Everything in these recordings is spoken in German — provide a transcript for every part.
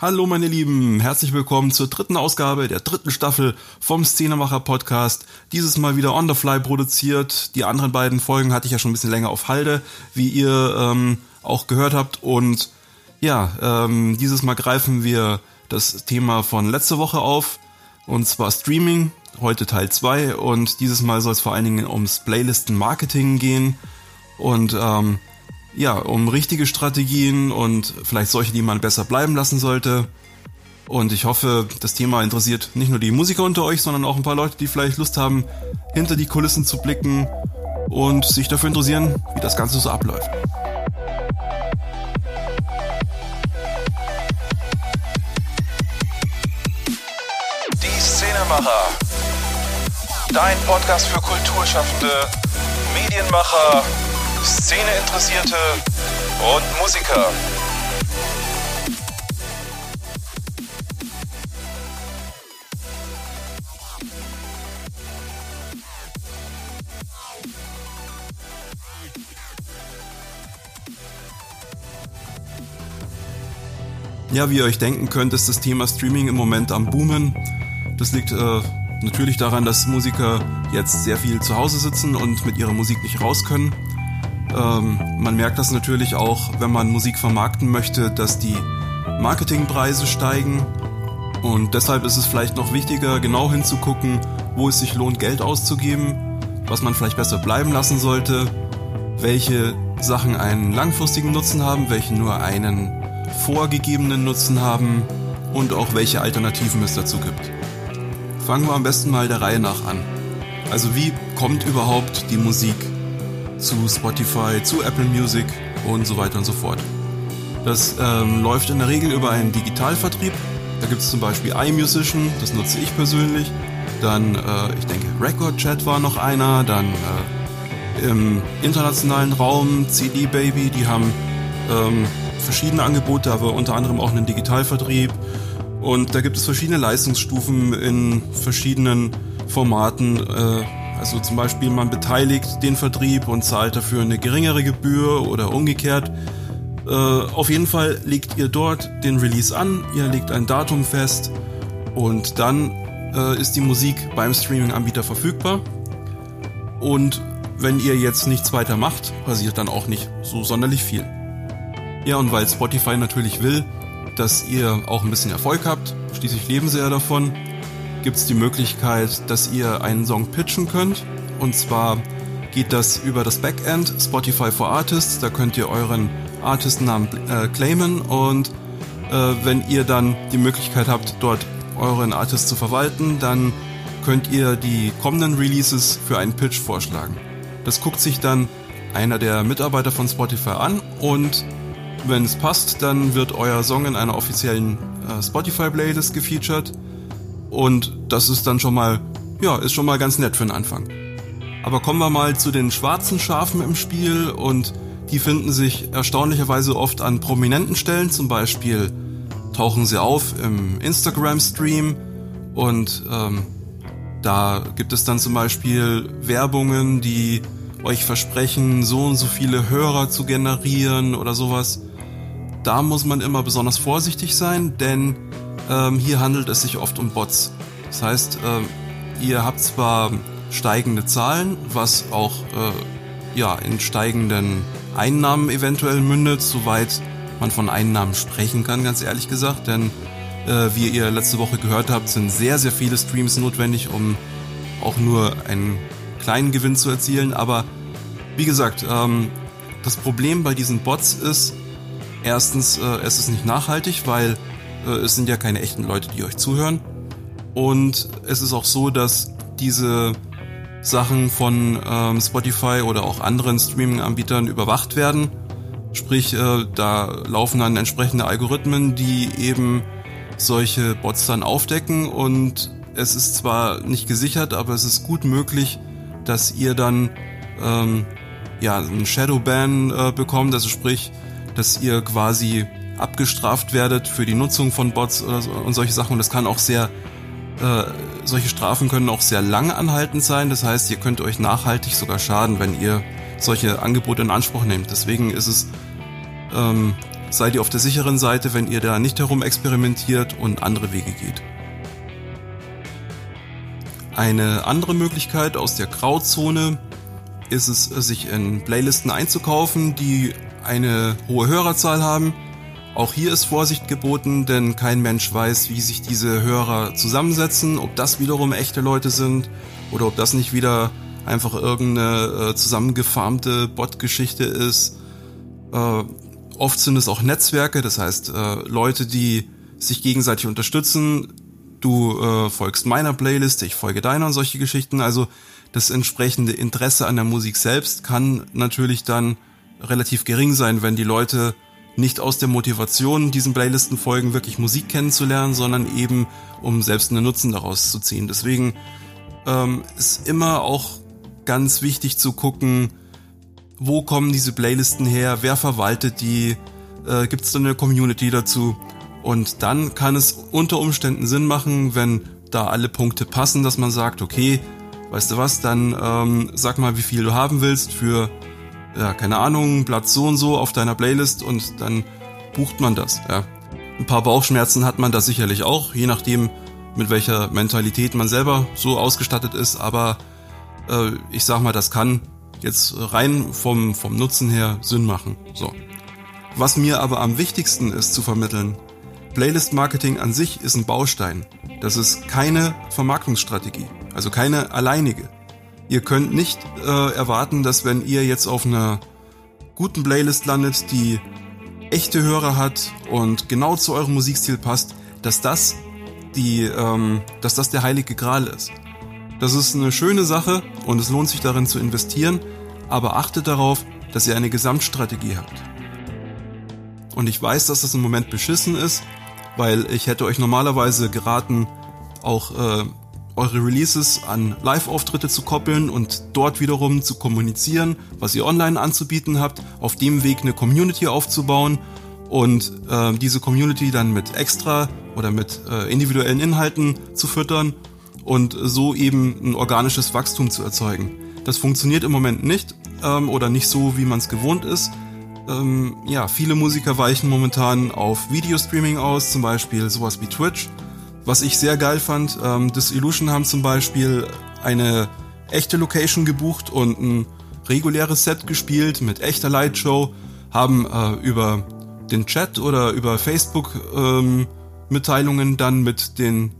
Hallo meine Lieben, herzlich willkommen zur dritten Ausgabe der dritten Staffel vom Szenemacher Podcast. Dieses Mal wieder on the fly produziert. Die anderen beiden Folgen hatte ich ja schon ein bisschen länger auf Halde, wie ihr ähm, auch gehört habt. Und ja, ähm, dieses Mal greifen wir das Thema von letzter Woche auf, und zwar Streaming. Heute Teil 2 und dieses Mal soll es vor allen Dingen ums Playlisten-Marketing gehen. Und ähm, ja, um richtige Strategien und vielleicht solche, die man besser bleiben lassen sollte. Und ich hoffe, das Thema interessiert nicht nur die Musiker unter euch, sondern auch ein paar Leute, die vielleicht Lust haben, hinter die Kulissen zu blicken und sich dafür interessieren, wie das Ganze so abläuft. Die Szenemacher. Dein Podcast für Kulturschaffende, Medienmacher, Szeneinteressierte und Musiker. Ja, wie ihr euch denken könnt, ist das Thema Streaming im Moment am Boomen. Das liegt äh, natürlich daran, dass Musiker jetzt sehr viel zu Hause sitzen und mit ihrer Musik nicht raus können. Ähm, man merkt das natürlich auch, wenn man Musik vermarkten möchte, dass die Marketingpreise steigen. Und deshalb ist es vielleicht noch wichtiger, genau hinzugucken, wo es sich lohnt, Geld auszugeben, was man vielleicht besser bleiben lassen sollte, welche Sachen einen langfristigen Nutzen haben, welche nur einen vorgegebenen Nutzen haben und auch welche Alternativen es dazu gibt. Fangen wir am besten mal der Reihe nach an. Also wie kommt überhaupt die Musik zu Spotify, zu Apple Music und so weiter und so fort? Das ähm, läuft in der Regel über einen Digitalvertrieb. Da gibt es zum Beispiel iMusician, das nutze ich persönlich. Dann, äh, ich denke, Record Chat war noch einer. Dann äh, im internationalen Raum CD Baby, die haben ähm, verschiedene Angebote, aber unter anderem auch einen Digitalvertrieb. Und da gibt es verschiedene Leistungsstufen in verschiedenen Formaten. Äh, also zum Beispiel man beteiligt den Vertrieb und zahlt dafür eine geringere Gebühr oder umgekehrt. Äh, auf jeden Fall legt ihr dort den Release an, ihr legt ein Datum fest und dann äh, ist die Musik beim Streaming-Anbieter verfügbar. Und wenn ihr jetzt nichts weiter macht, passiert dann auch nicht so sonderlich viel. Ja, und weil Spotify natürlich will, dass ihr auch ein bisschen Erfolg habt, schließlich leben sie ja davon, gibt es die Möglichkeit, dass ihr einen Song pitchen könnt. Und zwar geht das über das Backend Spotify for Artists. Da könnt ihr euren Artistnamen äh, claimen und äh, wenn ihr dann die Möglichkeit habt, dort euren Artist zu verwalten, dann könnt ihr die kommenden Releases für einen Pitch vorschlagen. Das guckt sich dann einer der Mitarbeiter von Spotify an und wenn es passt, dann wird euer Song in einer offiziellen äh, Spotify-Playlist gefeatured. Und das ist dann schon mal, ja, ist schon mal ganz nett für den Anfang. Aber kommen wir mal zu den schwarzen Schafen im Spiel und die finden sich erstaunlicherweise oft an prominenten Stellen. Zum Beispiel tauchen sie auf im Instagram-Stream und ähm, da gibt es dann zum Beispiel Werbungen, die euch versprechen, so und so viele Hörer zu generieren oder sowas. Da muss man immer besonders vorsichtig sein, denn ähm, hier handelt es sich oft um Bots. Das heißt, ähm, ihr habt zwar steigende Zahlen, was auch äh, ja, in steigenden Einnahmen eventuell mündet, soweit man von Einnahmen sprechen kann, ganz ehrlich gesagt, denn äh, wie ihr letzte Woche gehört habt, sind sehr, sehr viele Streams notwendig, um auch nur einen kleinen Gewinn zu erzielen. Aber wie gesagt, ähm, das Problem bei diesen Bots ist, Erstens, äh, es ist nicht nachhaltig, weil es sind ja keine echten Leute, die euch zuhören. Und es ist auch so, dass diese Sachen von ähm, Spotify oder auch anderen Streaming-Anbietern überwacht werden. Sprich, äh, da laufen dann entsprechende Algorithmen, die eben solche Bots dann aufdecken und es ist zwar nicht gesichert, aber es ist gut möglich, dass ihr dann ähm, ja einen Shadowban äh, bekommt, also sprich, dass ihr quasi abgestraft werdet für die Nutzung von Bots oder so, und solche Sachen. Und das kann auch sehr, äh, solche Strafen können auch sehr lange anhaltend sein. Das heißt, ihr könnt euch nachhaltig sogar schaden, wenn ihr solche Angebote in Anspruch nehmt. Deswegen ist es ähm, seid ihr auf der sicheren Seite, wenn ihr da nicht herum experimentiert und andere Wege geht. Eine andere Möglichkeit aus der Grauzone ist es, sich in Playlisten einzukaufen, die eine hohe Hörerzahl haben. Auch hier ist Vorsicht geboten, denn kein Mensch weiß, wie sich diese Hörer zusammensetzen, ob das wiederum echte Leute sind oder ob das nicht wieder einfach irgendeine äh, zusammengefarmte Bot-Geschichte ist. Äh, oft sind es auch Netzwerke, das heißt äh, Leute, die sich gegenseitig unterstützen, du äh, folgst meiner Playlist, ich folge deiner und solche Geschichten. Also das entsprechende Interesse an der Musik selbst kann natürlich dann relativ gering sein, wenn die Leute nicht aus der Motivation diesen Playlisten folgen, wirklich Musik kennenzulernen, sondern eben um selbst einen Nutzen daraus zu ziehen. Deswegen ähm, ist immer auch ganz wichtig zu gucken, wo kommen diese Playlisten her, wer verwaltet die, äh, gibt es da eine Community dazu und dann kann es unter Umständen Sinn machen, wenn da alle Punkte passen, dass man sagt, okay, weißt du was, dann ähm, sag mal, wie viel du haben willst für, ja, keine Ahnung, Platz so und so auf deiner Playlist und dann bucht man das, ja. Ein paar Bauchschmerzen hat man da sicherlich auch, je nachdem, mit welcher Mentalität man selber so ausgestattet ist, aber äh, ich sag mal, das kann jetzt rein vom, vom Nutzen her Sinn machen. So. Was mir aber am wichtigsten ist zu vermitteln, Playlist Marketing an sich ist ein Baustein. Das ist keine Vermarktungsstrategie, also keine alleinige. Ihr könnt nicht äh, erwarten, dass wenn ihr jetzt auf einer guten Playlist landet, die echte Hörer hat und genau zu eurem Musikstil passt, dass das die, ähm, dass das der heilige Gral ist. Das ist eine schöne Sache und es lohnt sich darin zu investieren, aber achtet darauf, dass ihr eine Gesamtstrategie habt. Und ich weiß, dass das im Moment beschissen ist, weil ich hätte euch normalerweise geraten, auch äh, eure Releases an Live-Auftritte zu koppeln und dort wiederum zu kommunizieren, was ihr online anzubieten habt, auf dem Weg eine Community aufzubauen und äh, diese Community dann mit extra oder mit äh, individuellen Inhalten zu füttern und so eben ein organisches Wachstum zu erzeugen. Das funktioniert im Moment nicht ähm, oder nicht so, wie man es gewohnt ist ähm, ja, viele Musiker weichen momentan auf Videostreaming aus, zum Beispiel sowas wie Twitch. Was ich sehr geil fand, ähm, Disillusion haben zum Beispiel eine echte Location gebucht und ein reguläres Set gespielt mit echter Lightshow, haben äh, über den Chat oder über Facebook ähm, Mitteilungen dann mit den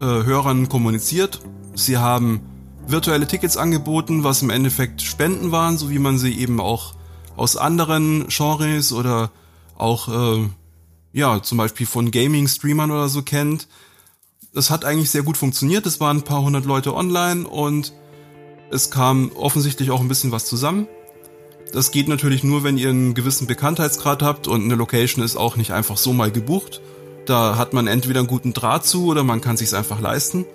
äh, Hörern kommuniziert. Sie haben virtuelle Tickets angeboten, was im Endeffekt Spenden waren, so wie man sie eben auch aus anderen Genres oder auch, äh, ja, zum Beispiel von Gaming-Streamern oder so kennt. Es hat eigentlich sehr gut funktioniert. Es waren ein paar hundert Leute online und es kam offensichtlich auch ein bisschen was zusammen. Das geht natürlich nur, wenn ihr einen gewissen Bekanntheitsgrad habt und eine Location ist auch nicht einfach so mal gebucht. Da hat man entweder einen guten Draht zu oder man kann sich's einfach leisten.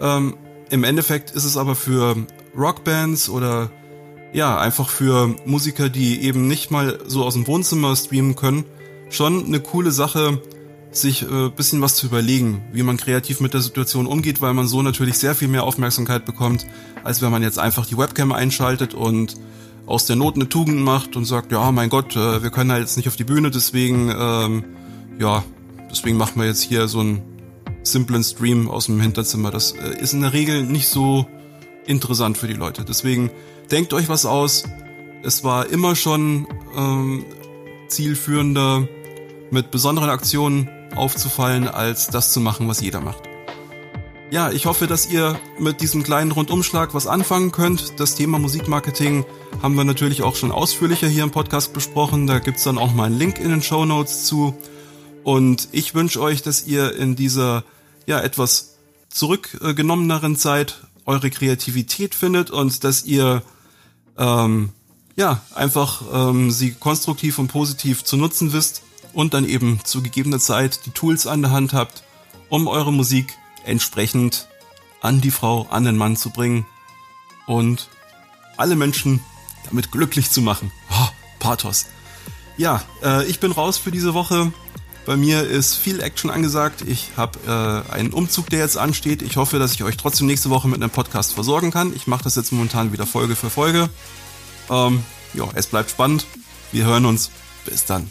Ähm, Im Endeffekt ist es aber für Rockbands oder ja, einfach für Musiker, die eben nicht mal so aus dem Wohnzimmer streamen können, schon eine coole Sache, sich äh, bisschen was zu überlegen, wie man kreativ mit der Situation umgeht, weil man so natürlich sehr viel mehr Aufmerksamkeit bekommt, als wenn man jetzt einfach die Webcam einschaltet und aus der Not eine Tugend macht und sagt, ja, mein Gott, äh, wir können halt jetzt nicht auf die Bühne, deswegen, ähm, ja, deswegen machen wir jetzt hier so einen simplen Stream aus dem Hinterzimmer. Das äh, ist in der Regel nicht so interessant für die Leute. Deswegen denkt euch was aus. Es war immer schon ähm, zielführender, mit besonderen Aktionen aufzufallen, als das zu machen, was jeder macht. Ja, ich hoffe, dass ihr mit diesem kleinen Rundumschlag was anfangen könnt. Das Thema Musikmarketing haben wir natürlich auch schon ausführlicher hier im Podcast besprochen. Da gibt's dann auch mal einen Link in den Show Notes zu. Und ich wünsche euch, dass ihr in dieser ja etwas zurückgenommeneren Zeit eure Kreativität findet und dass ihr ähm, ja einfach ähm, sie konstruktiv und positiv zu nutzen wisst und dann eben zu gegebener Zeit die Tools an der Hand habt, um eure Musik entsprechend an die Frau, an den Mann zu bringen und alle Menschen damit glücklich zu machen. Oh, Pathos. Ja, äh, ich bin raus für diese Woche. Bei mir ist viel Action angesagt. Ich habe äh, einen Umzug, der jetzt ansteht. Ich hoffe, dass ich euch trotzdem nächste Woche mit einem Podcast versorgen kann. Ich mache das jetzt momentan wieder Folge für Folge. Ähm, ja, es bleibt spannend. Wir hören uns. Bis dann.